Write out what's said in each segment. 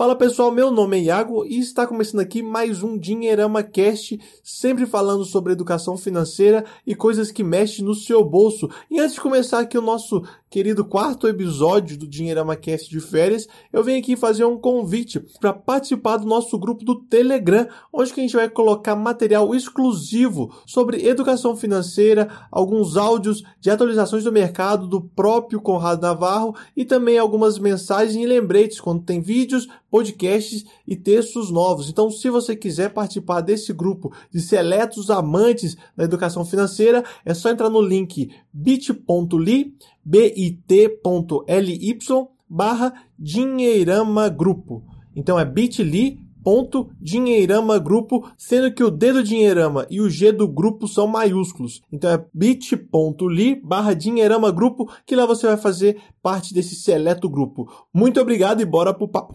Fala pessoal, meu nome é Iago e está começando aqui mais um Dinheirama Cast, sempre falando sobre educação financeira e coisas que mexem no seu bolso. E antes de começar aqui o nosso querido quarto episódio do Dinheirama Cast de férias, eu venho aqui fazer um convite para participar do nosso grupo do Telegram, onde a gente vai colocar material exclusivo sobre educação financeira, alguns áudios de atualizações do mercado do próprio Conrado Navarro e também algumas mensagens e lembretes quando tem vídeos podcasts e textos novos. Então, se você quiser participar desse grupo de seletos amantes da educação financeira, é só entrar no link bit.ly, bit.ly barra Dinheirama Grupo. Então é bit.ly ponto dinheirama grupo, sendo que o D do dinheirama e o G do grupo são maiúsculos. Então é bit.ly barra dinheirama grupo, que lá você vai fazer parte desse seleto grupo. Muito obrigado e bora pro papo.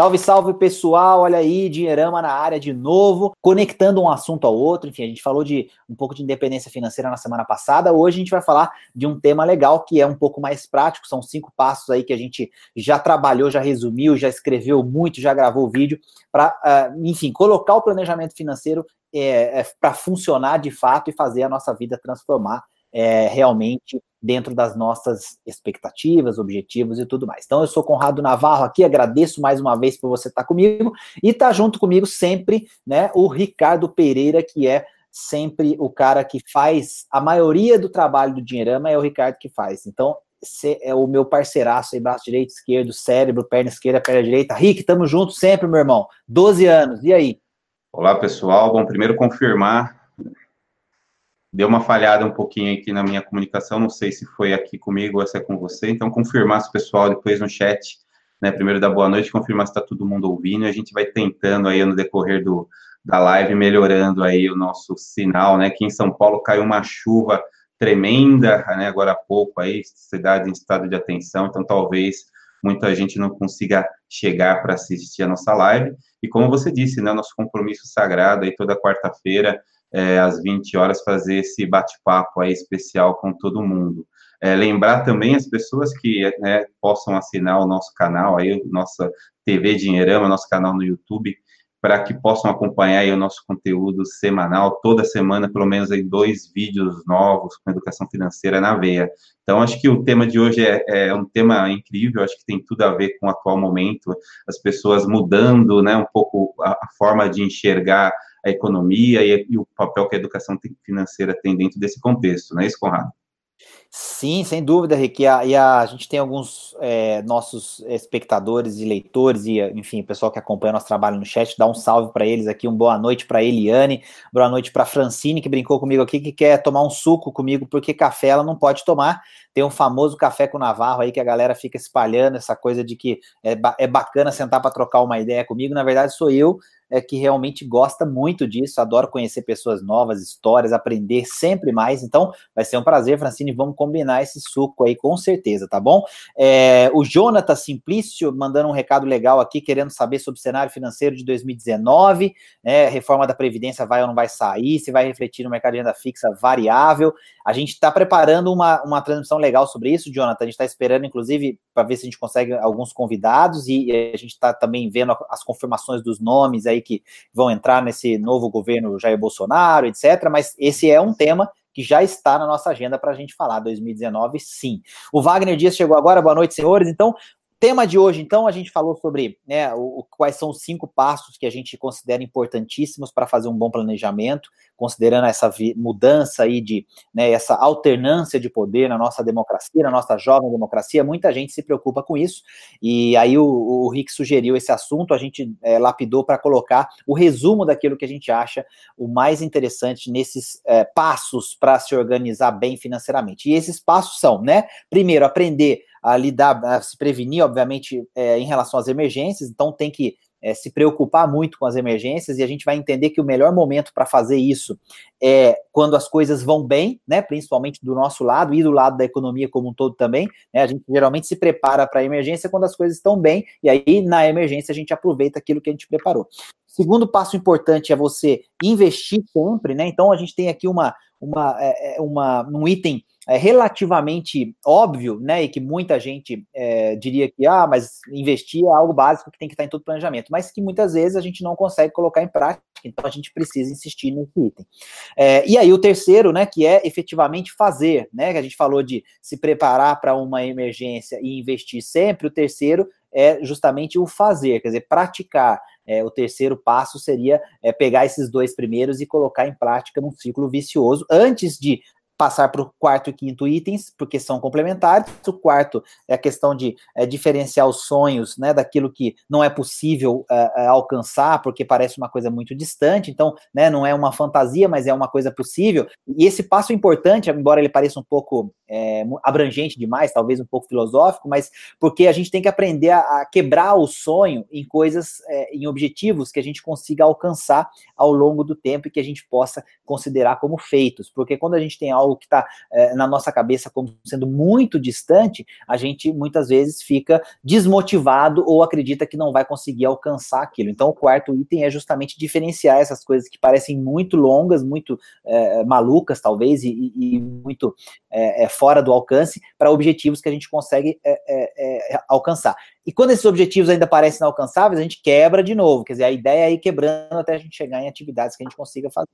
Salve, salve pessoal, olha aí, Dinheirama na área de novo, conectando um assunto ao outro. Enfim, a gente falou de um pouco de independência financeira na semana passada. Hoje a gente vai falar de um tema legal que é um pouco mais prático. São cinco passos aí que a gente já trabalhou, já resumiu, já escreveu muito, já gravou vídeo para, uh, ah, enfim, colocar o planejamento financeiro é, é, para funcionar de fato e fazer a nossa vida transformar é, realmente dentro das nossas expectativas, objetivos e tudo mais. Então, eu sou Conrado Navarro aqui, agradeço mais uma vez por você estar comigo e tá junto comigo sempre, né, o Ricardo Pereira, que é sempre o cara que faz a maioria do trabalho do Dinheirama é o Ricardo que faz. Então, você é o meu parceiraço aí, braço direito, esquerdo, cérebro, perna esquerda, perna direita. Rick, tamo junto sempre, meu irmão. 12 anos, e aí? Olá, pessoal. Bom, primeiro confirmar deu uma falhada um pouquinho aqui na minha comunicação, não sei se foi aqui comigo ou se é com você, então confirmar se o pessoal depois no chat, né, primeiro da boa noite, confirmar se está todo mundo ouvindo, a gente vai tentando aí no decorrer do, da live, melhorando aí o nosso sinal, né, aqui em São Paulo caiu uma chuva tremenda, né, agora há pouco aí, cidade em estado de atenção, então talvez muita gente não consiga chegar para assistir a nossa live, e como você disse, né, nosso compromisso sagrado aí toda quarta-feira, é, às 20 horas, fazer esse bate-papo aí especial com todo mundo. É, lembrar também as pessoas que né, possam assinar o nosso canal, aí, nossa TV Dinheirama, nosso canal no YouTube, para que possam acompanhar aí o nosso conteúdo semanal, toda semana, pelo menos aí dois vídeos novos com educação financeira na veia. Então, acho que o tema de hoje é, é um tema incrível, acho que tem tudo a ver com o atual momento, as pessoas mudando, né, um pouco a, a forma de enxergar a economia e, e, o papel que a educação financeira tem dentro desse contexto, não é isso, Conrado? Sim, sem dúvida, Rick. E a, e a, a gente tem alguns é, nossos espectadores e leitores, e enfim, pessoal que acompanha nosso trabalho no chat, dá um salve para eles aqui, um boa noite para Eliane, boa noite para Francine, que brincou comigo aqui, que quer tomar um suco comigo, porque café ela não pode tomar. Tem um famoso café com Navarro aí que a galera fica espalhando essa coisa de que é, é bacana sentar para trocar uma ideia comigo. Na verdade, sou eu é, que realmente gosta muito disso, adoro conhecer pessoas novas, histórias, aprender sempre mais. Então, vai ser um prazer, Francine. Vamos combinar esse suco aí, com certeza, tá bom? É, o Jonathan Simplício mandando um recado legal aqui, querendo saber sobre o cenário financeiro de 2019, né? Reforma da Previdência vai ou não vai sair, se vai refletir no mercado de renda fixa variável. A gente está preparando uma, uma transmissão legal sobre isso, Jonathan. A gente está esperando, inclusive, para ver se a gente consegue alguns convidados e a gente está também vendo as confirmações dos nomes aí que vão entrar nesse novo governo Jair Bolsonaro, etc. Mas esse é um tema que já está na nossa agenda para a gente falar 2019, sim. O Wagner Dias chegou agora, boa noite, senhores. Então, tema de hoje, então, a gente falou sobre né, o, quais são os cinco passos que a gente considera importantíssimos para fazer um bom planejamento, considerando essa mudança aí de né, essa alternância de poder na nossa democracia, na nossa jovem democracia. Muita gente se preocupa com isso, e aí o, o Rick sugeriu esse assunto, a gente é, lapidou para colocar o resumo daquilo que a gente acha o mais interessante nesses é, passos para se organizar bem financeiramente. E esses passos são, né? Primeiro, aprender a lidar, a se prevenir, obviamente, é, em relação às emergências, então tem que é, se preocupar muito com as emergências e a gente vai entender que o melhor momento para fazer isso é quando as coisas vão bem, né, principalmente do nosso lado e do lado da economia como um todo também. Né, a gente geralmente se prepara para a emergência quando as coisas estão bem e aí na emergência a gente aproveita aquilo que a gente preparou. Segundo passo importante é você investir sempre, né? Então a gente tem aqui uma, uma, é, é, uma um item é, relativamente óbvio, né, e que muita gente é, diria que, ah, mas investir é algo básico que tem que estar em todo planejamento, mas que muitas vezes a gente não consegue colocar em prática, então a gente precisa insistir nesse item. É, e aí o terceiro, né, que é efetivamente fazer, né, que a gente falou de se preparar para uma emergência e investir sempre, o terceiro é justamente o fazer, quer dizer, praticar. É, o terceiro passo seria é, pegar esses dois primeiros e colocar em prática num ciclo vicioso, antes de passar para o quarto e quinto itens, porque são complementares. O quarto é a questão de é, diferenciar os sonhos né, daquilo que não é possível é, alcançar, porque parece uma coisa muito distante. Então, né, não é uma fantasia, mas é uma coisa possível. E esse passo é importante, embora ele pareça um pouco é, abrangente demais, talvez um pouco filosófico, mas porque a gente tem que aprender a, a quebrar o sonho em coisas, em objetivos que a gente consiga alcançar ao longo do tempo e que a gente possa considerar como feitos. Porque quando a gente tem algo algo que está é, na nossa cabeça como sendo muito distante, a gente muitas vezes fica desmotivado ou acredita que não vai conseguir alcançar aquilo. Então, o quarto item é justamente diferenciar essas coisas que parecem muito longas, muito é, malucas, talvez, e, e muito é, é fora do alcance, para objetivos que a gente consegue é, é, alcançar. E quando esses objetivos ainda parecem inalcançáveis, a gente quebra de novo. Quer dizer, a ideia é ir quebrando até a gente chegar em atividades que a gente consiga fazer.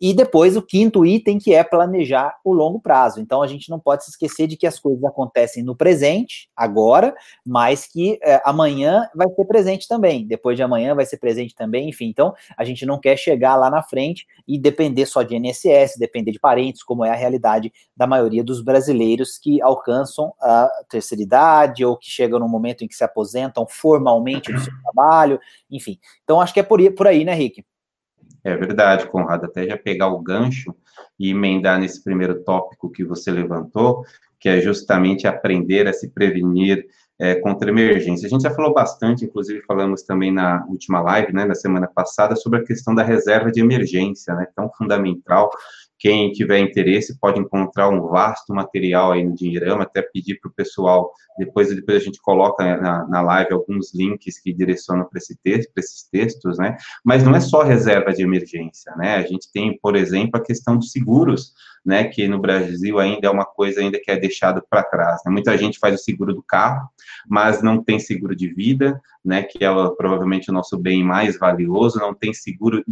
E depois o quinto item, que é planejar o longo prazo. Então a gente não pode se esquecer de que as coisas acontecem no presente, agora, mas que é, amanhã vai ser presente também, depois de amanhã vai ser presente também, enfim. Então a gente não quer chegar lá na frente e depender só de INSS, depender de parentes, como é a realidade da maioria dos brasileiros que alcançam a terceira idade ou que chegam no momento em que se aposentam formalmente do seu trabalho, enfim. Então acho que é por, por aí, né, Rick? É verdade, Conrado. Até já pegar o gancho e emendar nesse primeiro tópico que você levantou, que é justamente aprender a se prevenir é, contra emergência. A gente já falou bastante, inclusive falamos também na última live, né, na semana passada, sobre a questão da reserva de emergência, né, tão fundamental quem tiver interesse pode encontrar um vasto material aí no Dinheirama, até pedir para o pessoal, depois, depois a gente coloca na, na live alguns links que direcionam para esse texto, esses textos, né? Mas não é só reserva de emergência, né? A gente tem, por exemplo, a questão dos seguros, né? Que no Brasil ainda é uma coisa ainda que é deixada para trás. Né? Muita gente faz o seguro do carro, mas não tem seguro de vida, né? Que é provavelmente o nosso bem mais valioso, não tem seguro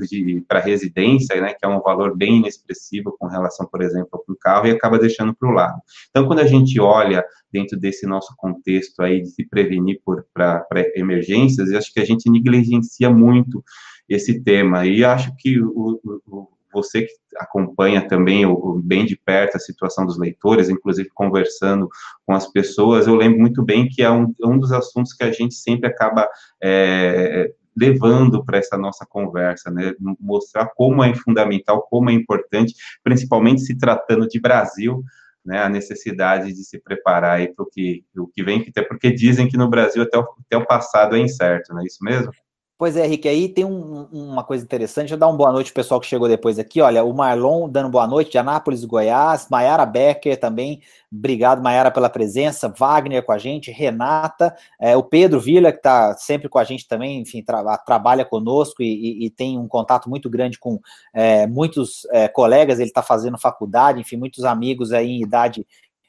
para residência, né? Que é um valor bem inexpressivo com relação, por exemplo, para o carro e acaba deixando para o lado. Então, quando a gente olha dentro desse nosso contexto aí de se prevenir para emergências, eu acho que a gente negligencia muito esse tema. E acho que o, o, você que acompanha também o, bem de perto a situação dos leitores, inclusive conversando com as pessoas, eu lembro muito bem que é um, um dos assuntos que a gente sempre acaba é, levando para essa nossa conversa, né? Mostrar como é fundamental, como é importante, principalmente se tratando de Brasil, né? A necessidade de se preparar para o que, o que vem, até porque dizem que no Brasil até o, até o passado é incerto, não é isso mesmo? Pois é, Henrique, aí tem um, uma coisa interessante. Deixa eu dar uma boa noite pro pessoal que chegou depois aqui. Olha, o Marlon dando boa noite, de Anápolis, Goiás. Maiara Becker também. Obrigado, Maiara, pela presença. Wagner com a gente. Renata. É, o Pedro Vila, que está sempre com a gente também, enfim, tra trabalha conosco e, e, e, tem um contato muito grande com é, muitos é, colegas. Ele está fazendo faculdade, enfim, muitos amigos aí em idade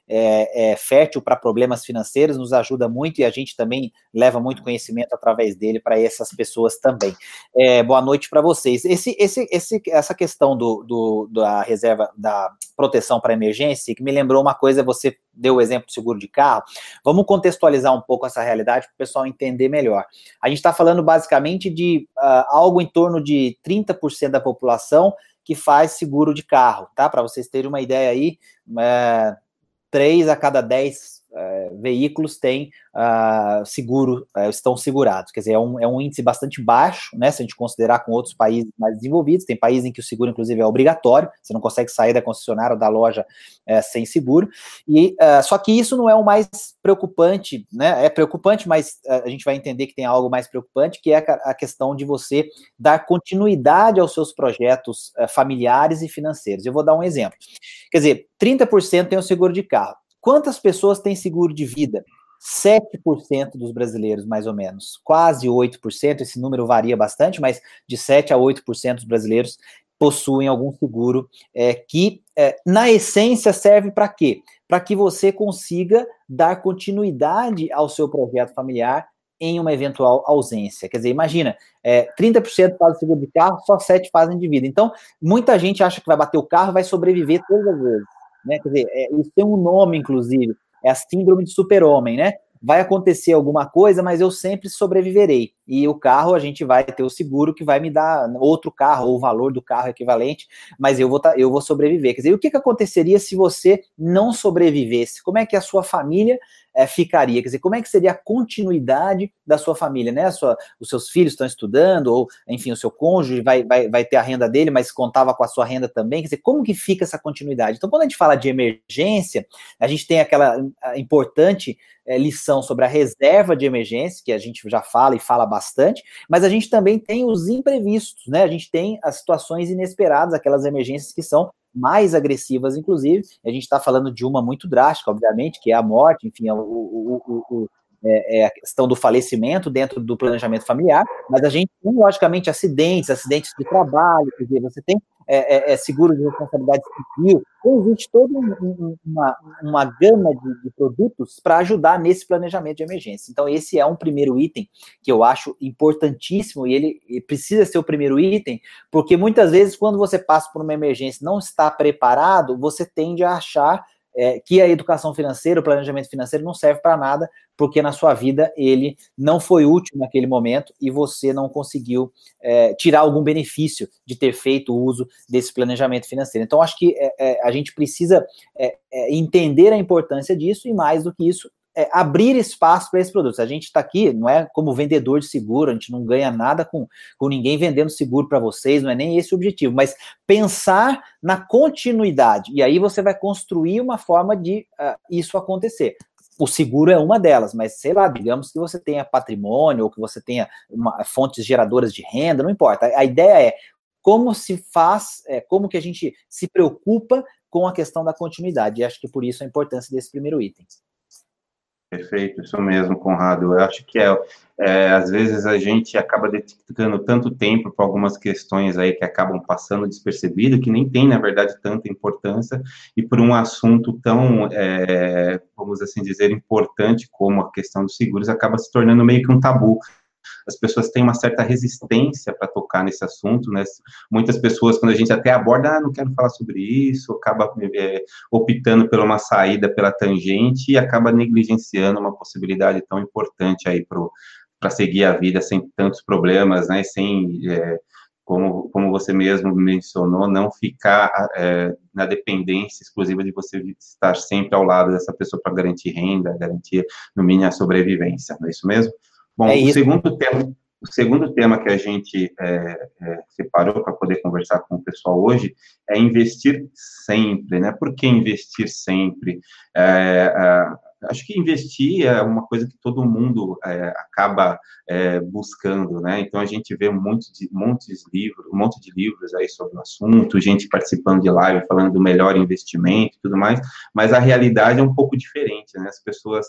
é, é fértil para problemas financeiros, nos ajuda muito e a gente também leva muito conhecimento através dele para essas pessoas também. É, boa noite para vocês. Esse, esse, esse, essa questão do, do, da reserva da proteção para emergência, que me lembrou uma coisa, você deu o exemplo do seguro de carro. Vamos contextualizar um pouco essa realidade para o pessoal entender melhor. A gente está falando basicamente de uh, algo em torno de 30% da população que faz seguro de carro, tá? Para vocês terem uma ideia aí, é, 3 a cada 10 é, veículos têm uh, seguro, uh, estão segurados. Quer dizer, é um, é um índice bastante baixo, né? Se a gente considerar com outros países mais desenvolvidos, tem países em que o seguro, inclusive, é obrigatório, você não consegue sair da concessionária ou da loja uh, sem seguro. E só que isso não é o mais preocupante, né? É preocupante, mas a gente vai entender que tem algo mais preocupante, que é a questão de você dar continuidade aos seus projetos familiares e financeiros. Eu vou dar um exemplo. Quer dizer, 30% tem o seguro de carro. Quantas pessoas têm seguro de vida? 7% dos brasileiros, mais ou menos. Quase 8%, esse número varia bastante, mas de 7 a 8% dos brasileiros possuem algum seguro é, que, é, na essência, serve para quê? Para que você consiga dar continuidade ao seu projeto familiar em uma eventual ausência. Quer dizer, imagina, é, 30% fazem seguro de carro, só 7% fazem de vida. Então, muita gente acha que vai bater o carro vai sobreviver todas as vezes. Né? Quer dizer, é, isso tem um nome, inclusive, é a síndrome de super-homem, né? Vai acontecer alguma coisa, mas eu sempre sobreviverei. E o carro, a gente vai ter o seguro que vai me dar outro carro, ou o valor do carro equivalente, mas eu vou, tá, eu vou sobreviver. Quer dizer, o que, que aconteceria se você não sobrevivesse? Como é que a sua família é, ficaria? Quer dizer, como é que seria a continuidade da sua família, né? Sua, os seus filhos estão estudando, ou, enfim, o seu cônjuge vai, vai, vai ter a renda dele, mas contava com a sua renda também. Quer dizer, como que fica essa continuidade? Então, quando a gente fala de emergência, a gente tem aquela importante é, lição sobre a reserva de emergência, que a gente já fala e fala bastante, mas a gente também tem os imprevistos, né? A gente tem as situações inesperadas, aquelas emergências que são mais agressivas, inclusive. A gente está falando de uma muito drástica, obviamente, que é a morte, enfim, é o, o, o, é, é, a questão do falecimento dentro do planejamento familiar, mas a gente tem, logicamente, acidentes, acidentes de trabalho, quer dizer, você tem é, é, é seguro de responsabilidade civil, então existe toda uma, uma gama de, de produtos para ajudar nesse planejamento de emergência. Então, esse é um primeiro item que eu acho importantíssimo e ele precisa ser o primeiro item, porque muitas vezes, quando você passa por uma emergência e não está preparado, você tende a achar é, que a educação financeira, o planejamento financeiro não serve para nada, porque na sua vida ele não foi útil naquele momento e você não conseguiu é, tirar algum benefício de ter feito uso desse planejamento financeiro. Então, acho que é, é a gente precisa é, é, entender a importância disso e, mais do que isso, é, abrir espaço para esses produtos. A gente está aqui, não é como vendedor de seguro, a gente não ganha nada com, com ninguém vendendo seguro para vocês, não é nem esse o objetivo, mas pensar na continuidade. E aí você vai construir uma forma de uh, isso acontecer. O seguro é uma delas, mas sei lá, digamos que você tenha patrimônio ou que você tenha uma, fontes geradoras de renda, não importa. A, a ideia é como se faz, é, como que a gente se preocupa com a questão da continuidade. E acho que por isso a importância desse primeiro item. Perfeito, isso mesmo, Conrado. Eu acho que é, é, às vezes a gente acaba dedicando tanto tempo para algumas questões aí que acabam passando despercebido, que nem tem, na verdade, tanta importância, e por um assunto tão, é, vamos assim dizer, importante como a questão dos seguros, acaba se tornando meio que um tabu as pessoas têm uma certa resistência para tocar nesse assunto, né? Muitas pessoas, quando a gente até aborda, ah, não quero falar sobre isso, acaba é, optando por uma saída pela tangente e acaba negligenciando uma possibilidade tão importante aí para seguir a vida sem tantos problemas, né? Sem é, como, como você mesmo mencionou, não ficar é, na dependência exclusiva de você estar sempre ao lado dessa pessoa para garantir renda, garantir, no mínimo, a sobrevivência, não é isso mesmo? Bom, é o, segundo tema, o segundo tema que a gente é, é, separou para poder conversar com o pessoal hoje é investir sempre, né? Por que investir sempre? É, acho que investir é uma coisa que todo mundo é, acaba é, buscando, né? Então a gente vê muitos de, muitos livros, um monte de livros aí sobre o assunto, gente participando de live falando do melhor investimento e tudo mais, mas a realidade é um pouco diferente, né? As pessoas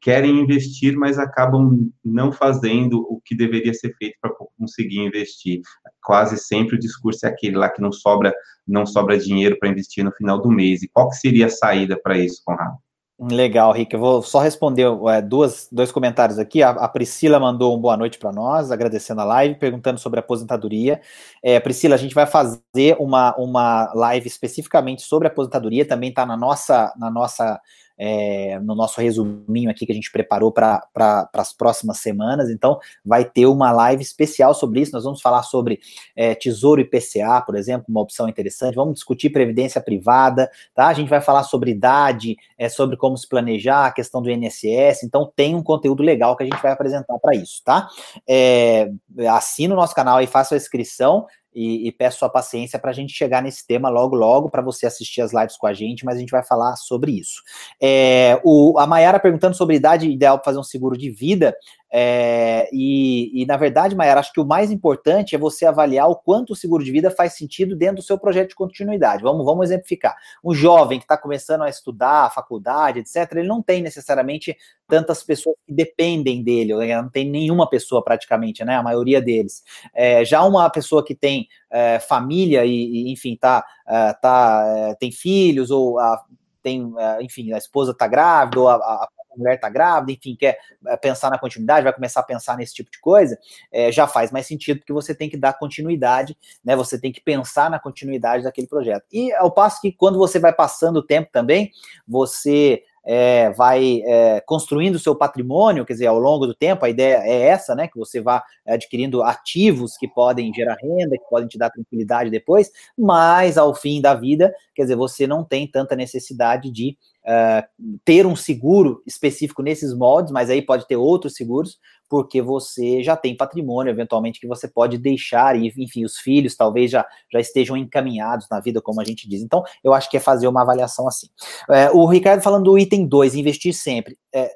querem investir, mas acabam não fazendo o que deveria ser feito para conseguir investir. Quase sempre o discurso é aquele lá que não sobra não sobra dinheiro para investir no final do mês. E qual que seria a saída para isso, Conrado? Legal, Rick. Eu vou só responder é, duas, dois comentários aqui. A, a Priscila mandou um boa noite para nós, agradecendo a live, perguntando sobre aposentadoria. É, Priscila, a gente vai fazer uma, uma live especificamente sobre aposentadoria, também está na nossa, na nossa é, no nosso resuminho aqui que a gente preparou para pra, as próximas semanas. Então, vai ter uma live especial sobre isso. Nós vamos falar sobre é, Tesouro IPCA, por exemplo, uma opção interessante. Vamos discutir previdência privada, tá? A gente vai falar sobre idade, é, sobre como se planejar, a questão do INSS. Então, tem um conteúdo legal que a gente vai apresentar para isso, tá? É, assina o nosso canal e faça a inscrição e, e peço sua paciência para a gente chegar nesse tema logo, logo, para você assistir as lives com a gente, mas a gente vai falar sobre isso. É, o, a Mayara perguntando sobre idade ideal para fazer um seguro de vida. É, e, e, na verdade, Mayara, acho que o mais importante é você avaliar o quanto o seguro de vida faz sentido dentro do seu projeto de continuidade. Vamos, vamos exemplificar. Um jovem que está começando a estudar, a faculdade, etc., ele não tem necessariamente tantas pessoas que dependem dele, não tem nenhuma pessoa praticamente, né? A maioria deles. É, já uma pessoa que tem é, família e, e, enfim, tá, é, tá, é, tem filhos ou a, tem, é, enfim, a esposa está grávida ou a, a mulher está grávida, enfim, quer eh, pensar na continuidade, vai começar a pensar nesse tipo de coisa, é, já faz mais sentido, porque você tem que dar continuidade, né? Você tem que pensar na continuidade daquele projeto. E ao passo que quando você vai passando o tempo também, você é, vai é, construindo seu patrimônio, quer dizer, ao longo do tempo, a ideia é essa, né? Que você vá adquirindo ativos que podem gerar renda, que podem te dar tranquilidade depois, mas ao fim da vida, quer dizer, você não tem tanta necessidade de uh, ter um seguro específico nesses moldes, mas aí pode ter outros seguros, porque você já tem patrimônio, eventualmente, que você pode deixar, e, enfim, os filhos talvez já, já estejam encaminhados na vida, como a gente diz. Então, eu acho que é fazer uma avaliação assim. É, o Ricardo falando do item 2, investir sempre. É,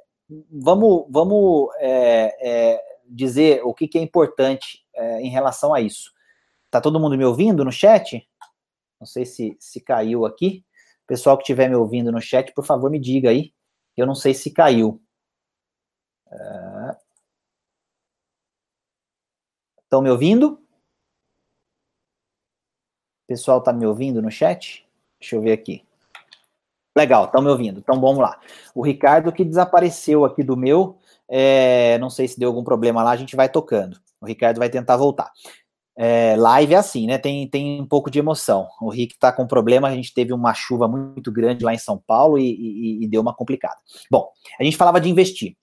vamos vamos é, dizer o que, que é importante em relação a isso. Tá todo mundo me ouvindo no chat? Não sei se, se caiu aqui. Pessoal que estiver me ouvindo no chat, por favor, me diga aí. Eu não sei se caiu. Estão é... me ouvindo? Pessoal está me ouvindo no chat? Deixa eu ver aqui. Legal, estão me ouvindo. Então vamos lá. O Ricardo que desapareceu aqui do meu, é, não sei se deu algum problema lá, a gente vai tocando. O Ricardo vai tentar voltar. É, live é assim, né? Tem, tem um pouco de emoção. O Rick tá com problema, a gente teve uma chuva muito grande lá em São Paulo e, e, e deu uma complicada. Bom, a gente falava de investir.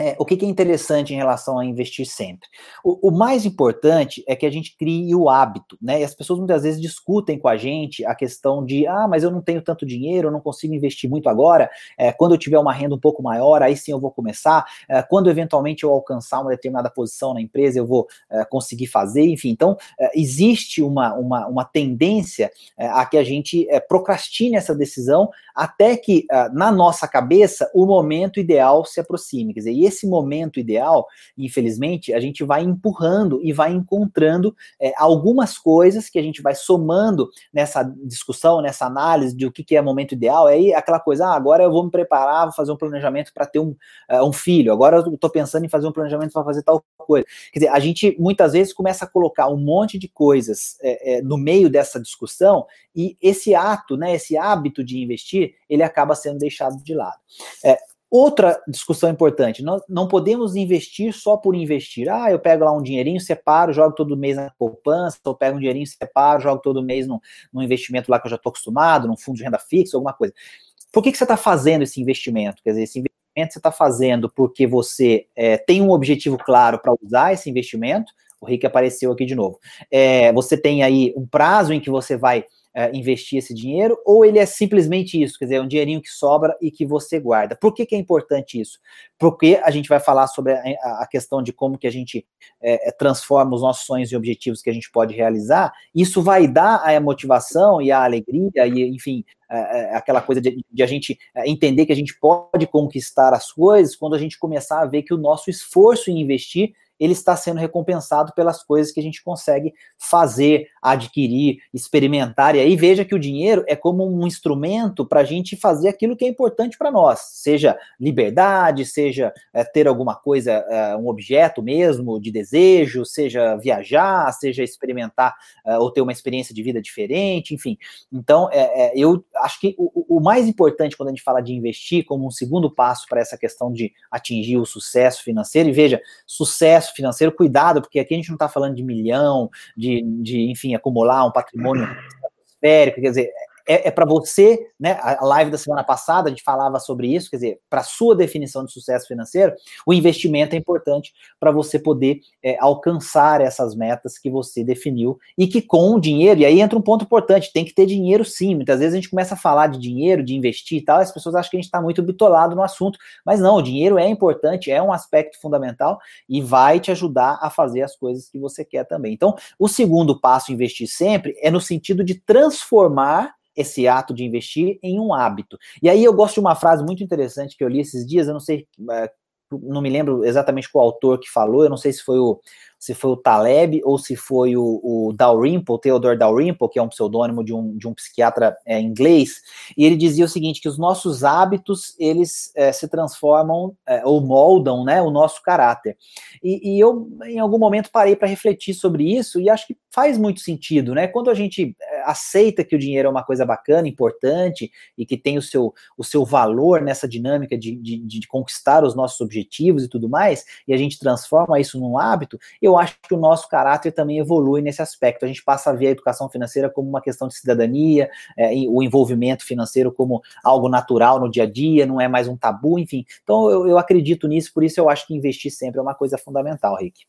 É, o que, que, é interessante em relação a investir sempre? O, o, mais importante é que a gente crie o hábito, né? E as pessoas muitas vezes discutem com a gente a questão de, ah, mas eu não tenho tanto dinheiro, eu não consigo investir muito agora. É, quando eu tiver uma renda um pouco maior, aí sim eu vou começar. É, quando eventualmente eu alcançar uma determinada posição na empresa, eu vou é, conseguir fazer. Enfim, então é, existe uma, uma, uma tendência é, a que a gente procrastine essa decisão até que na nossa cabeça o momento ideal se aproxime. Quer dizer, e esse momento ideal, infelizmente, a gente vai empurrando e vai encontrando é, algumas coisas que a gente vai somando nessa discussão, nessa análise de o que, que é momento ideal. Aí aquela coisa, ah, agora eu vou me preparar, vou fazer um planejamento para ter um, uh, um filho, agora eu estou pensando em fazer um planejamento para fazer tal coisa. Quer dizer, a gente muitas vezes começa a colocar um monte de coisas é, é, no meio dessa discussão e esse ato, né, esse hábito de investir, ele acaba sendo deixado de lado. É, Outra discussão importante, nós não podemos investir só por investir. Ah, eu pego lá um dinheirinho, separo, jogo todo mês na poupança, ou pego um dinheirinho, separo, jogo todo mês no, no investimento lá que eu já estou acostumado, num fundo de renda fixa, alguma coisa. Por que, que você está fazendo esse investimento? Quer dizer, esse investimento você está fazendo porque você é, tem um objetivo claro para usar esse investimento. O Rick apareceu aqui de novo. É, você tem aí um prazo em que você vai é, investir esse dinheiro, ou ele é simplesmente isso, quer dizer, é um dinheirinho que sobra e que você guarda. Por que, que é importante isso? Porque a gente vai falar sobre a, a questão de como que a gente é, é, transforma os nossos sonhos e objetivos que a gente pode realizar, isso vai dar a motivação e a alegria, e enfim, é, aquela coisa de, de, a gente entender que a gente pode conquistar as coisas quando a gente começar a ver que o nosso esforço em investir ele está sendo recompensado pelas coisas que a gente consegue fazer, adquirir, experimentar. E aí veja que o dinheiro é como um instrumento para a gente fazer aquilo que é importante para nós, seja liberdade, seja é, ter alguma coisa, é, um objeto mesmo de desejo, seja viajar, seja experimentar é, ou ter uma experiência de vida diferente, enfim. Então, eu acho que o, o mais importante quando a gente fala de investir como um segundo passo para essa questão de atingir o sucesso financeiro, e veja, sucesso financeiro, cuidado, porque aqui a gente não está falando de milhão, de, de, enfim, acumular um patrimônio esférico, quer dizer, é, é para você, né? A live da semana passada a gente falava sobre isso, quer dizer, para sua definição de sucesso financeiro, o investimento é importante para você poder é, alcançar essas metas que você definiu e que com o dinheiro, e aí entra um ponto importante, tem que ter dinheiro sim. Muitas vezes a gente começa a falar de dinheiro, de investir e tal, as pessoas acham que a gente está muito bitolado no assunto, mas não, o dinheiro é importante, é um aspecto fundamental e vai te ajudar a fazer as coisas que você quer também. Então, o segundo passo, investir sempre, é no sentido de transformar esse ato de investir em um hábito. E aí eu gosto de uma frase muito interessante que eu li esses dias, eu não sei, eh, não me lembro exatamente qual autor que falou, eu não sei se foi o se foi o Taleb ou se foi o, o Dalrymple, Theodore Dalrymple, que é um pseudônimo de um, de um psiquiatra é, inglês, e ele dizia o seguinte, que os nossos hábitos, eles é, se transformam é, ou moldam né, o nosso caráter. E, e eu, em algum momento, parei para refletir sobre isso e acho que faz muito sentido, né? Quando a gente é, aceita que o dinheiro é uma coisa bacana, importante e que tem o seu, o seu valor nessa dinâmica de, de, de conquistar os nossos objetivos e tudo mais, e a gente transforma isso num hábito, eu acho que o nosso caráter também evolui nesse aspecto. A gente passa a ver a educação financeira como uma questão de cidadania, é, o envolvimento financeiro como algo natural no dia a dia, não é mais um tabu, enfim. Então eu, eu acredito nisso, por isso eu acho que investir sempre é uma coisa fundamental, Rick.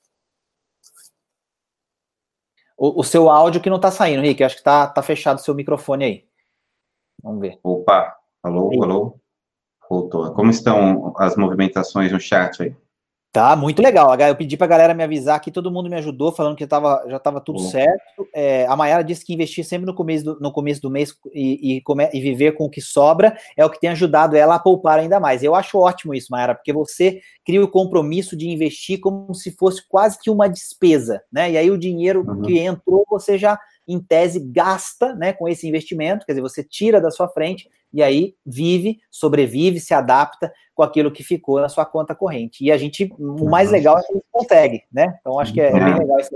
O, o seu áudio que não está saindo, Rick, acho que está tá fechado o seu microfone aí. Vamos ver. Opa, alô, alô. Voltou. Como estão as movimentações no chat aí? Tá, muito legal. Eu pedi pra galera me avisar que todo mundo me ajudou, falando que tava, já estava tudo certo. É, a Mayara disse que investir sempre no começo do, no começo do mês e, e, come, e, viver com o que sobra é o que tem ajudado ela a poupar ainda mais. Eu acho ótimo isso, Mayara, porque você cria o compromisso de investir como se fosse quase que uma despesa, né? E aí o dinheiro uhum. que entrou, você já, em tese, gasta né, com esse investimento, quer dizer, você tira da sua frente e aí vive, sobrevive, se adapta com aquilo que ficou na sua conta corrente. E a gente, o mais legal é que a gente consegue, né? Então acho que é, é bem legal isso.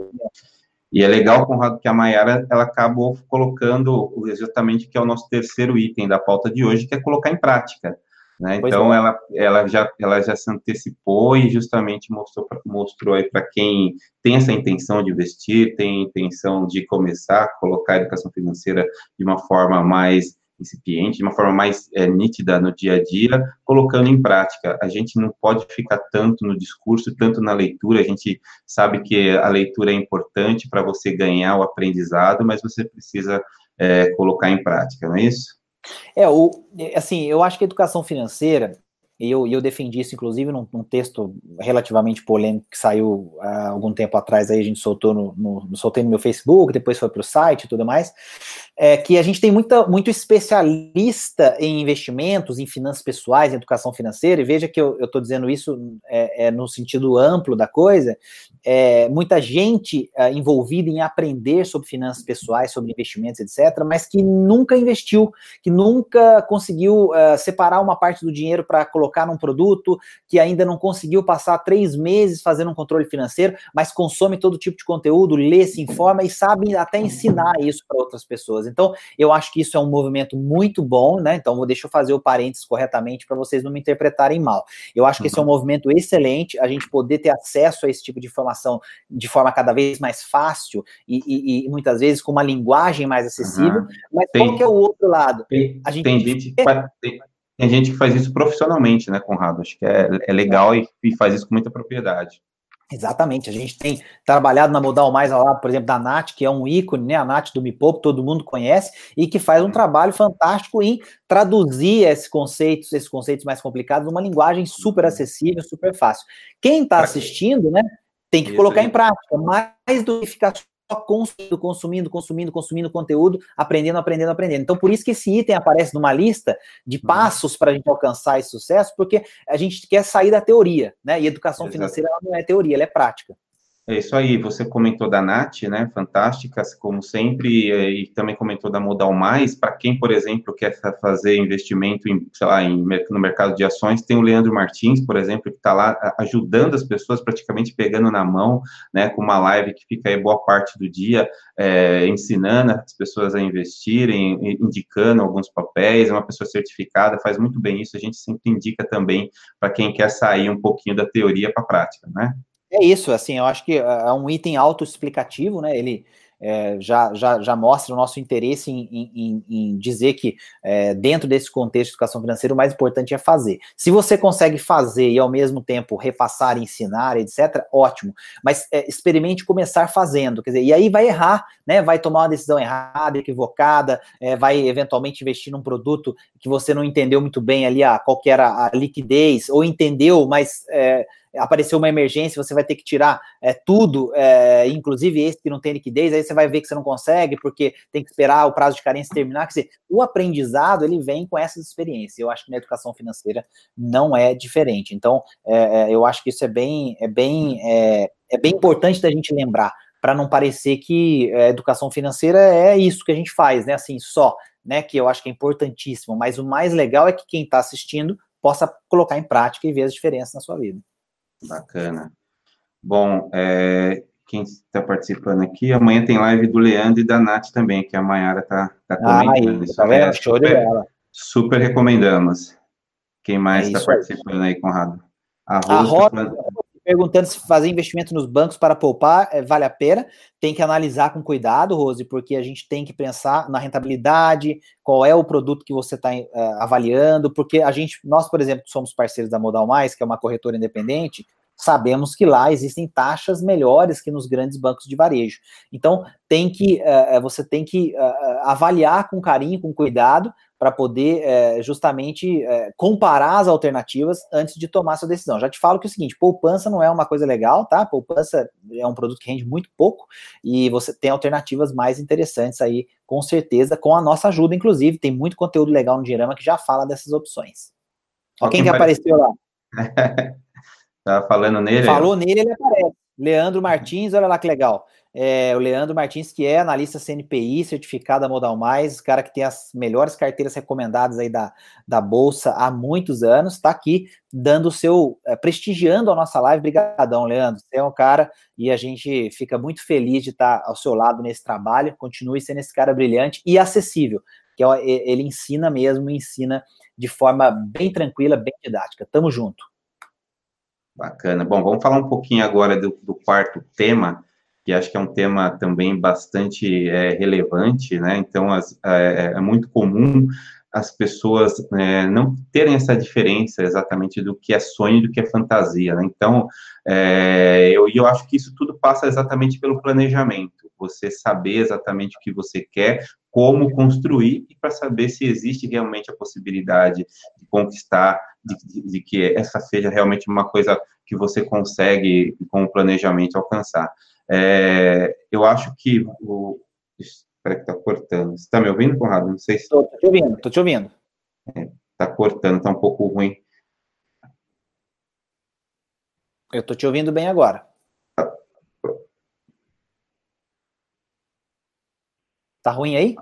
E é legal, Conrado, que a Mayara ela acabou colocando exatamente que é o nosso terceiro item da pauta de hoje, que é colocar em prática. Né? Então é. ela, ela, já, ela já se antecipou e justamente mostrou, mostrou aí para quem tem essa intenção de investir, tem a intenção de começar a colocar a educação financeira de uma forma mais incipiente, de uma forma mais é, nítida no dia a dia, colocando em prática. A gente não pode ficar tanto no discurso, tanto na leitura, a gente sabe que a leitura é importante para você ganhar o aprendizado, mas você precisa é, colocar em prática, não é isso? É, o, assim, eu acho que a educação financeira, e eu, eu defendi isso, inclusive, num, num, texto relativamente polêmico que saiu há algum tempo atrás, aí a gente soltou no, no, soltei no meu Facebook, depois foi para o site e tudo mais, é que a gente tem muita, muito especialista em investimentos, em finanças pessoais, em educação financeira, e veja que eu estou dizendo isso é, é, no sentido amplo da coisa, é, muita gente é, envolvida em aprender sobre finanças pessoais, sobre investimentos, etc., mas que nunca investiu, que nunca conseguiu é, separar uma parte do dinheiro para colocar num produto, que ainda não conseguiu passar três meses fazendo um controle financeiro, mas consome todo tipo de conteúdo, lê, se informa e sabe até ensinar isso para outras pessoas. Então, eu acho que isso é um movimento muito bom, né? Então, deixa eu fazer o parênteses corretamente para vocês não me interpretarem mal. Eu acho que esse é um uhum. movimento excelente, a gente poder ter acesso a esse tipo de informação de forma cada vez mais fácil e, e, e muitas vezes com uma linguagem mais acessível. Uhum. Mas tem, qual que é o outro lado? Tem, a gente tem gente tem, tem, gente que faz isso profissionalmente, né, Conrado? Acho que é, é legal e, e faz isso com muita propriedade. Exatamente, a gente tem trabalhado na Modal Mais ao lado, por exemplo, da Nath, que é um ícone, né? A Nath do Me Poupe, todo mundo conhece, e que faz um trabalho fantástico em traduzir esses conceitos, esses conceitos mais complicados, numa linguagem super acessível, super fácil. Quem está assistindo, né, tem que Isso colocar em prática, mais do que ficar consumindo, consumindo, consumindo, consumindo conteúdo, aprendendo, aprendendo, aprendendo. Então, por isso que esse item aparece numa lista de uhum. passos para a gente alcançar esse sucesso, porque a gente quer sair da teoria, né? E educação Exato. financeira não é teoria, ela é prática. É isso aí, você comentou da Nath, né? Fantástica, como sempre, e também comentou da Modal Mais. Para quem, por exemplo, quer fazer investimento em, sei lá, em, no mercado de ações, tem o Leandro Martins, por exemplo, que está lá ajudando as pessoas, praticamente pegando na mão, né? Com uma live que fica aí boa parte do dia, é, ensinando as pessoas a investirem, indicando alguns papéis, é uma pessoa certificada, faz muito bem isso. A gente sempre indica também para quem quer sair um pouquinho da teoria para a prática, né? É isso, assim, eu acho que é um item autoexplicativo, né? Ele é, já, já, já mostra o nosso interesse em, em, em dizer que, é, dentro desse contexto de educação financeira, o mais importante é fazer. Se você consegue fazer e, ao mesmo tempo, repassar, ensinar, etc., ótimo. Mas é, experimente começar fazendo, quer dizer, e aí vai errar, né? Vai tomar uma decisão errada, equivocada, é, vai eventualmente investir num produto que você não entendeu muito bem ali, a, qual que era a liquidez, ou entendeu, mas é, apareceu uma emergência, você vai ter que tirar é, tudo, é, inclusive esse que não tem liquidez, aí você vai ver que você não consegue, porque tem que esperar o prazo de carência terminar. Quer dizer, o aprendizado ele vem com essas experiências. Eu acho que na educação financeira não é diferente. Então, é, é eu acho que isso é bem, é bem, é, é bem importante da gente lembrar, para não parecer que a é, educação financeira é isso que a gente faz, né? Assim, só, né? Que eu acho que é importantíssimo. Mas o mais legal é que quem está assistindo possa colocar em prática e ver as diferenças na sua vida. Bacana. Bom, é, quem está participando aqui, amanhã tem live do Leandro e da Nath também, que a Mayara está tá comentando. Ah, isso tá vendo? Show super, de bola. Super recomendamos. Quem mais está é participando aí, Conrado? A Rosa, a Rosa perguntando se fazer investimento nos bancos para poupar é, vale a pena. Tem que analisar com cuidado, Rose, porque a gente tem que pensar na rentabilidade, qual é o produto que você está uh, é, avaliando, porque a gente, nós, por exemplo, somos parceiros da Modal Mais, que é uma corretora independente, sabemos que lá existem taxas melhores que nos grandes bancos de varejo. Então, tem que uh, você tem que uh, avaliar com carinho, com cuidado, para poder é, justamente é, comparar as alternativas antes de tomar sua decisão. Já te falo que é o seguinte: poupança não é uma coisa legal, tá? Poupança é um produto que rende muito pouco e você tem alternativas mais interessantes aí, com certeza, com a nossa ajuda, inclusive. Tem muito conteúdo legal no Dinheirama que já fala dessas opções. Ó, quem, quem que apareceu lá? tá falando nele? Falou nele, ele aparece. Leandro Martins, olha lá que legal. É, o Leandro Martins, que é analista CNPI, certificado a Modal Mais, cara que tem as melhores carteiras recomendadas aí da, da Bolsa há muitos anos, está aqui dando o seu, é, prestigiando a nossa live. Obrigadão, Leandro. Você é um cara e a gente fica muito feliz de estar ao seu lado nesse trabalho. Continue sendo esse cara brilhante e acessível, que é, ele ensina mesmo, ensina de forma bem tranquila, bem didática. Tamo junto. Bacana. Bom, vamos falar um pouquinho agora do, do quarto tema, que acho que é um tema também bastante é, relevante, né? Então, as, é, é, muito comum as pessoas é, não terem essa diferença exatamente do que é sonho e do que é fantasia, né? Então, é, eu, eu acho que isso tudo passa exatamente pelo planejamento, você saber exatamente o que você quer, como construir e para saber se existe realmente a possibilidade de conquistar, de, de, de, que essa seja realmente uma coisa que você consegue, com o planejamento, alcançar. É, eu acho que o. Espera que está cortando. Você está me ouvindo, Conrado? Não sei se. Estou te ouvindo, estou te ouvindo. Está é, cortando, está um pouco ruim. Eu estou te ouvindo bem agora. Tá ruim aí?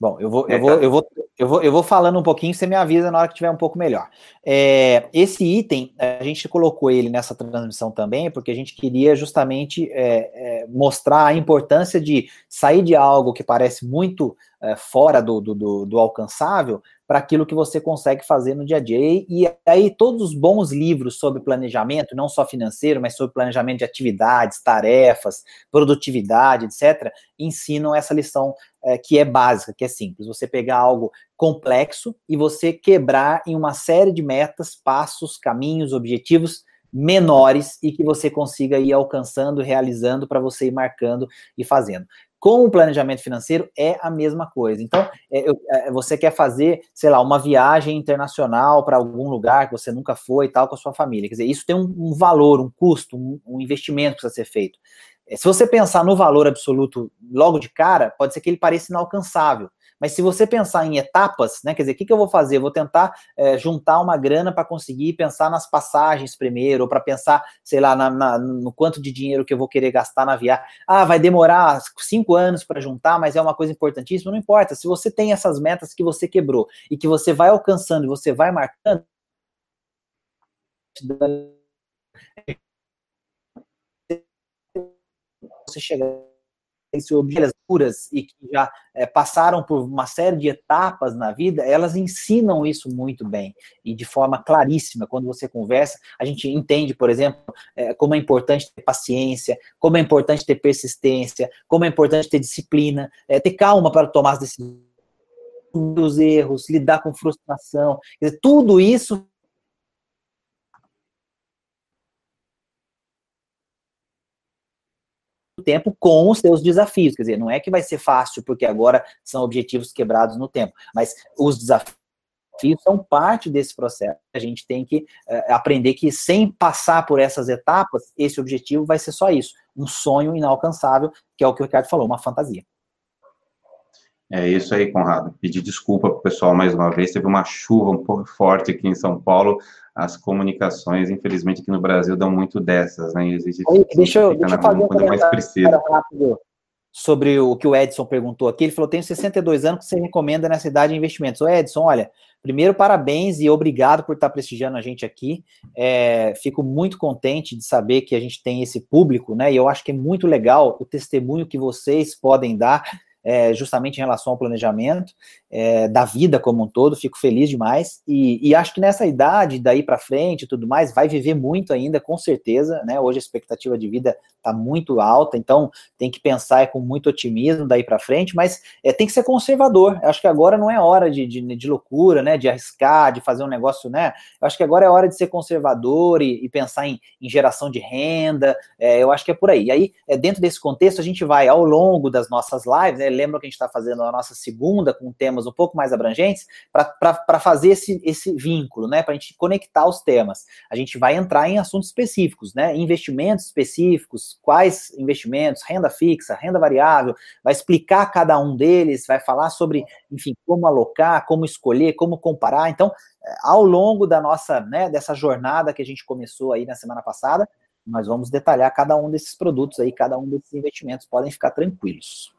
Bom, eu vou, eu vou, eu vou, eu vou, eu vou falando um pouquinho, você me avisa na hora que tiver um pouco melhor. É, esse item, a gente colocou ele nessa transmissão também, porque a gente queria justamente é, é, mostrar a importância de sair de algo que parece muito é, fora do, do, do alcançável para aquilo que você consegue fazer no dia a dia. E, e, aí, todos os bons livros sobre planejamento, não só financeiro, mas sobre planejamento de atividades, tarefas, produtividade, etc., ensinam essa lição é, que é básica, que é simples. Você pegar algo complexo e você quebrar em uma série de metas, passos, caminhos, objetivos menores e que você consiga ir alcançando, realizando para você ir marcando e fazendo com o planejamento financeiro é a mesma coisa. Então, é, é, você quer fazer, sei lá, uma viagem internacional para algum lugar que você nunca foi e tal com a sua família. Quer dizer, isso tem um, um valor, um custo, um, um, investimento que precisa ser feito. É, se você pensar no valor absoluto logo de cara, pode ser que ele pareça inalcançável. Mas se você pensar em etapas, né, quer dizer, o que, que eu vou fazer? Vou tentar é, juntar uma grana para conseguir pensar nas passagens primeiro, ou para pensar, sei lá, na, na, no quanto de dinheiro que eu vou querer gastar na viagem. Ah, vai demorar cinco anos para juntar, mas é uma coisa importantíssima. Não importa. Se você tem essas metas que você quebrou e que você vai alcançando e você vai marcando, você chegar objetivos e que já é, passaram por uma série de etapas na vida, elas ensinam isso muito bem e de forma claríssima. Quando você conversa, a gente entende, por exemplo, é, como é importante ter paciência, como é importante ter persistência, como é importante ter disciplina, é, ter calma para tomar as decisões, os erros, lidar com frustração. Dizer, tudo isso tempo com os seus desafios. Quer dizer, não é que vai ser fácil, porque agora são objetivos quebrados no tempo, mas os desafios são parte desse processo. A gente tem que uh, aprender que sem passar por essas etapas, esse objetivo vai ser só isso, um sonho inalcançável, que é o que o Ricardo falou, uma fantasia. É isso aí, Conrado. Pedir desculpa para o pessoal mais uma vez. Teve uma chuva um pouco forte aqui em São Paulo. As comunicações, infelizmente, aqui no Brasil dão muito dessas, né? Exige Oi, deixa eu, deixa eu fazer um comentário rápido sobre o que o Edson perguntou aqui. Ele falou: tenho 62 anos, que você recomenda nessa idade investimentos? Ô, Edson, olha, primeiro, parabéns e obrigado por estar prestigiando a gente aqui. É, fico muito contente de saber que a gente tem esse público, né? E eu acho que é muito legal o testemunho que vocês podem dar é, justamente em relação ao planejamento é, da vida como um todo. Fico feliz demais e, e acho que nessa idade, daí para frente e tudo mais, vai viver muito ainda, com certeza. Né? Hoje a expectativa de vida está muito alta, então tem que pensar é, com muito otimismo daí para frente, mas é, tem que ser conservador. Acho que agora não é hora de, de, de, loucura, né? De arriscar, de fazer um negócio, né? Acho que agora é hora de ser conservador e, e pensar em, em, geração de renda. É, eu acho que é por aí. E aí, é, dentro desse contexto, a gente vai ao longo das nossas lives, né? Lembra que a gente está fazendo a nossa segunda com temas um pouco mais abrangentes para fazer esse, esse vínculo, né? Para a gente conectar os temas. A gente vai entrar em assuntos específicos, né? Investimentos específicos, quais investimentos, renda fixa, renda variável, vai explicar cada um deles, vai falar sobre, enfim, como alocar, como escolher, como comparar. Então, é, ao longo da nossa, né, dessa jornada que a gente começou aí na semana passada, nós vamos detalhar cada um desses produtos aí, cada um desses investimentos, podem ficar tranquilos.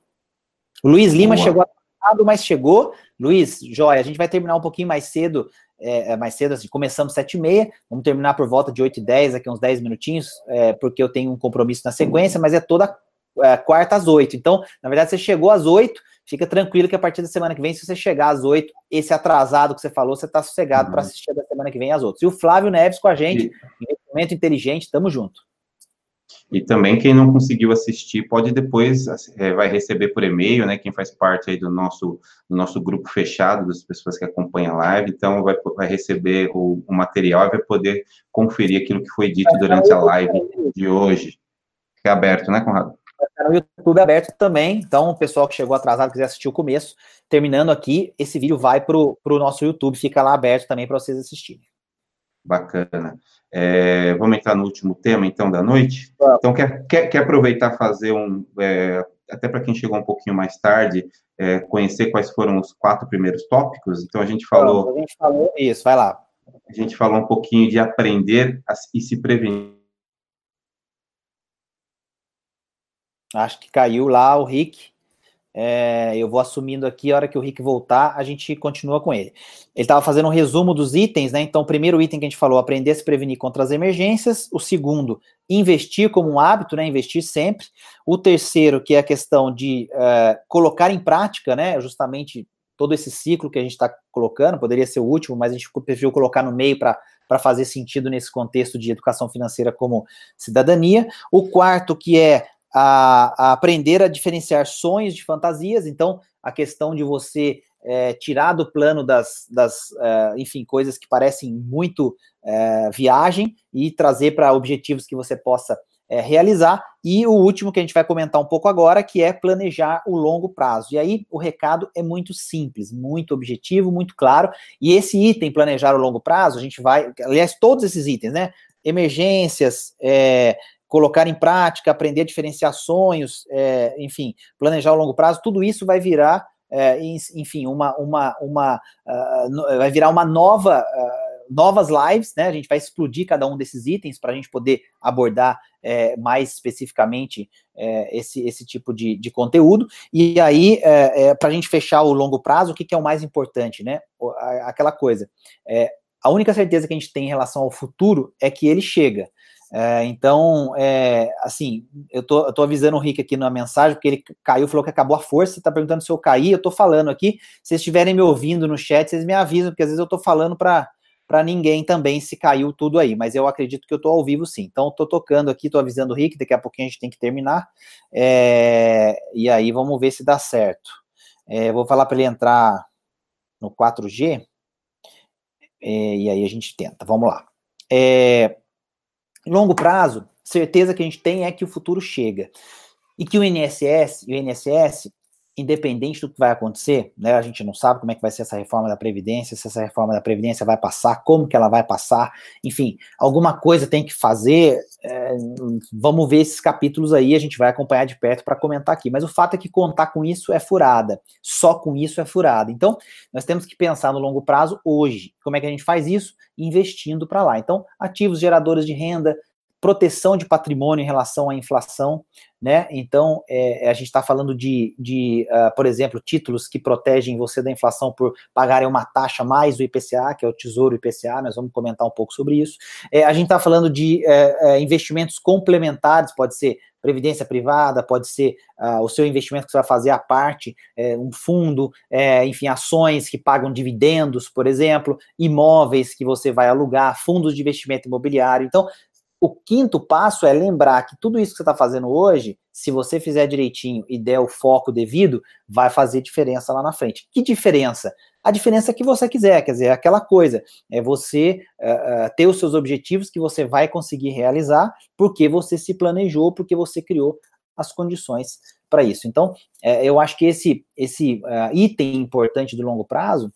O Luiz Lima Boa. chegou atrasado, mas chegou. Luiz, joia, a gente vai terminar um pouquinho mais cedo, é, é mais cedo, assim, começamos sete e meia, vamos terminar por volta de 8 e 10, aqui uns 10 minutinhos, é, porque eu tenho um compromisso na sequência, mas é toda é, quarta às 8. Então, na verdade, você chegou às 8, fica tranquilo que a partir da semana que vem, se você chegar às 8, esse atrasado que você falou, você está sossegado uhum. para assistir da semana que vem às outras. E o Flávio Neves com a gente, investimento inteligente, tamo junto. E também quem não conseguiu assistir pode depois é, vai receber por e-mail, né? Quem faz parte aí do nosso do nosso grupo fechado das pessoas que acompanham a live, então vai, vai receber o, o material e vai poder conferir aquilo que foi dito durante a live de hoje. É aberto, né, Conrado? no YouTube aberto também, então o pessoal que chegou atrasado quiser assistir o começo, terminando aqui, esse vídeo vai para o nosso YouTube, fica lá aberto também para vocês assistirem. Bacana. É, vamos entrar no último tema, então, da noite? Então, quer, quer, quer aproveitar fazer um, é, até para quem chegou um pouquinho mais tarde, é, conhecer quais foram os quatro primeiros tópicos? Então, a gente falou... A gente falou isso, vai lá. A gente falou um pouquinho de aprender a, e se prevenir. Acho que caiu lá o Rick. É, eu vou assumindo aqui, a hora que o Rick voltar, a gente continua com ele. Ele estava fazendo um resumo dos itens, né? Então, o primeiro item que a gente falou, aprender a se prevenir contra as emergências. O segundo, investir como um hábito, né? Investir sempre. O terceiro, que é a questão de uh, colocar em prática, né? Justamente todo esse ciclo que a gente está colocando, poderia ser o último, mas a gente preferiu colocar no meio para para fazer sentido nesse contexto de educação financeira como cidadania. O quarto, que é a, a aprender a diferenciar sonhos de fantasias. Então, a questão de você é, tirar do plano das, das é, enfim, coisas que parecem muito é, viagem e trazer para objetivos que você possa é, realizar. E o último que a gente vai comentar um pouco agora, que é planejar o longo prazo. E aí o recado é muito simples, muito objetivo, muito claro. E esse item, planejar o longo prazo, a gente vai, aliás, todos esses itens, né? Emergências, é, colocar em prática, aprender a diferenciar sonhos, é, enfim, planejar o longo prazo, tudo isso vai virar é, enfim, uma, uma, uma uh, vai virar uma nova, uh, novas lives, né? A gente vai explodir cada um desses itens para a gente poder abordar é, mais especificamente é, esse, esse tipo de, de conteúdo. E aí, é, é para a gente fechar o longo prazo, o que, que é o mais importante, né? Aquela coisa. A única certeza que a gente tem em relação ao futuro é que ele chega. É, então, é, assim, eu tô, eu tô avisando o Rick aqui na mensagem, porque ele caiu, falou que acabou a força, tá perguntando se eu caí, eu tô falando aqui. Se vocês estiverem me ouvindo no chat, vocês me avisam, porque às vezes eu tô falando para para ninguém também se caiu tudo aí, mas eu acredito que eu tô ao vivo sim. Então, tô tocando aqui, tô avisando o Rick, daqui a pouquinho a gente tem que terminar. É, e aí, vamos ver se dá certo. É, vou falar para ele entrar no 4G, é, e aí a gente tenta. Vamos lá. É, longo prazo, certeza que a gente tem é que o futuro chega. E que o INSS, o INSS, independente do que vai acontecer, né, a gente não sabe como é que vai ser essa reforma da Previdência, se essa reforma da Previdência vai passar, como que ela vai passar, enfim, alguma coisa tem que fazer, é, vamos ver esses capítulos aí, a gente vai acompanhar de perto para comentar aqui, mas o fato é que contar com isso é furada, só com isso é furada, então nós temos que pensar no longo prazo hoje, como é que a gente faz isso? Investindo para lá, então ativos geradores de renda, proteção de patrimônio em relação à inflação, né? Então, é, a gente está falando de, de uh, por exemplo, títulos que protegem você da inflação por pagarem uma taxa mais do IPCA, que é o Tesouro IPCA, nós vamos comentar um pouco sobre isso. É, a gente está falando de é, é, investimentos complementares, pode ser previdência privada, pode ser uh, o seu investimento que você vai fazer à parte, é, um fundo, é, enfim, ações que pagam dividendos, por exemplo, imóveis que você vai alugar, fundos de investimento imobiliário. Então, o quinto passo é lembrar que tudo isso que você está fazendo hoje, se você fizer direitinho e der o foco devido, vai fazer diferença lá na frente. Que diferença? A diferença que você quiser, quer dizer, é aquela coisa, é você uh, ter os seus objetivos que você vai conseguir realizar, porque você se planejou, porque você criou as condições para isso. Então, é, eu acho que esse, esse item importante do longo prazo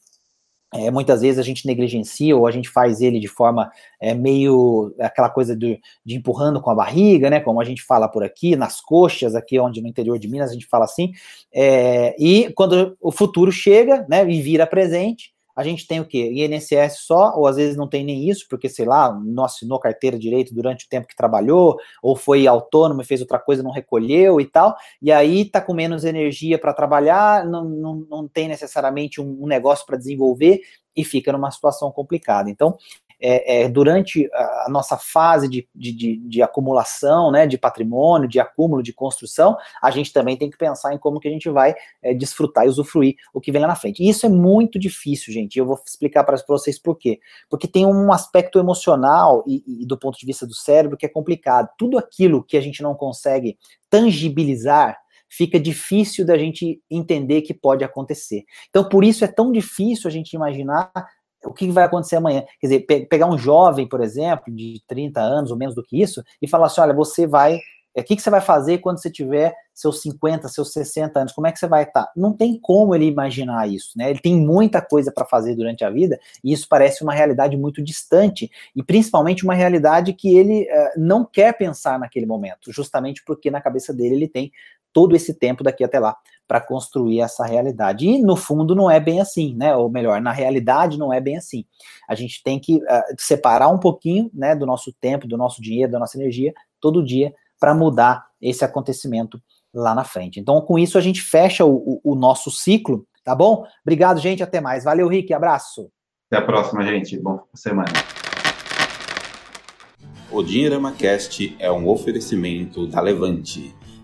é, muitas vezes a gente negligencia ou a gente faz ele de forma é, meio aquela coisa de, de, empurrando com a barriga, né? Como a gente fala por aqui, nas coxas, aqui onde no interior de Minas a gente fala assim. É, e quando o futuro chega, né, e vira presente, a gente tem o quê? INSS só, ou às vezes não tem nem isso, porque, sei lá, não assinou carteira de direito durante o tempo que trabalhou, ou foi autônomo e fez outra coisa, não recolheu e tal, e aí tá com menos energia para trabalhar, não, não, não tem necessariamente um, um negócio para desenvolver e fica numa situação complicada. Então, é, é, durante a, nossa fase de, de, de, acumulação, né, de patrimônio, de acúmulo, de construção, a gente também tem que pensar em como que a gente vai é, desfrutar e usufruir o que vem lá na frente. E isso é muito difícil, gente. E eu vou explicar para vocês por quê. Porque tem um aspecto emocional e, e do ponto de vista do cérebro que é complicado. Tudo aquilo que a gente não consegue tangibilizar, fica difícil da gente entender que pode acontecer. Então, por isso é tão difícil a gente imaginar o que vai acontecer amanhã? Quer dizer, pe pegar um jovem, por exemplo, de 30 anos ou menos do que isso, e falar assim: olha, você vai. O que, que você vai fazer quando você tiver seus 50, seus 60 anos? Como é que você vai estar? Tá? Não tem como ele imaginar isso, né? Ele tem muita coisa para fazer durante a vida e isso parece uma realidade muito distante e principalmente uma realidade que ele uh, não quer pensar naquele momento, justamente porque na cabeça dele ele tem todo esse tempo daqui até lá para construir essa realidade. E no fundo não é bem assim, né? Ou melhor, na realidade não é bem assim. A gente tem que uh, separar um pouquinho, né, do nosso tempo, do nosso dinheiro, da nossa energia, todo dia para mudar esse acontecimento lá na frente. Então, com isso a gente fecha o, o, o nosso ciclo, tá bom? Obrigado, gente, até mais. Valeu, Rick, abraço. Até a próxima, gente. Bom semana. O Dinheirama Cast é um oferecimento da Levante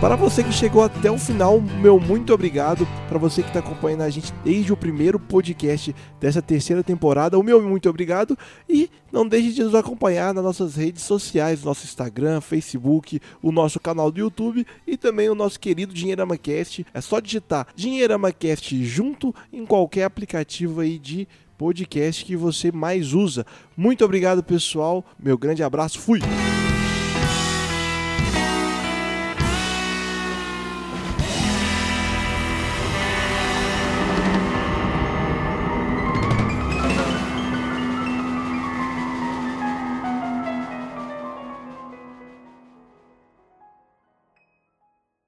Para você que chegou até o final, meu muito obrigado. Para você que está acompanhando a gente desde o primeiro podcast dessa terceira temporada, o meu muito obrigado. E não deixe de nos acompanhar nas nossas redes sociais, nosso Instagram, Facebook, o nosso canal do YouTube e também o nosso querido Dinheirama Cast. É só digitar Dinheirama Cast junto em qualquer aplicativo aí de podcast que você mais usa. Muito obrigado, pessoal. Meu grande abraço. Fui.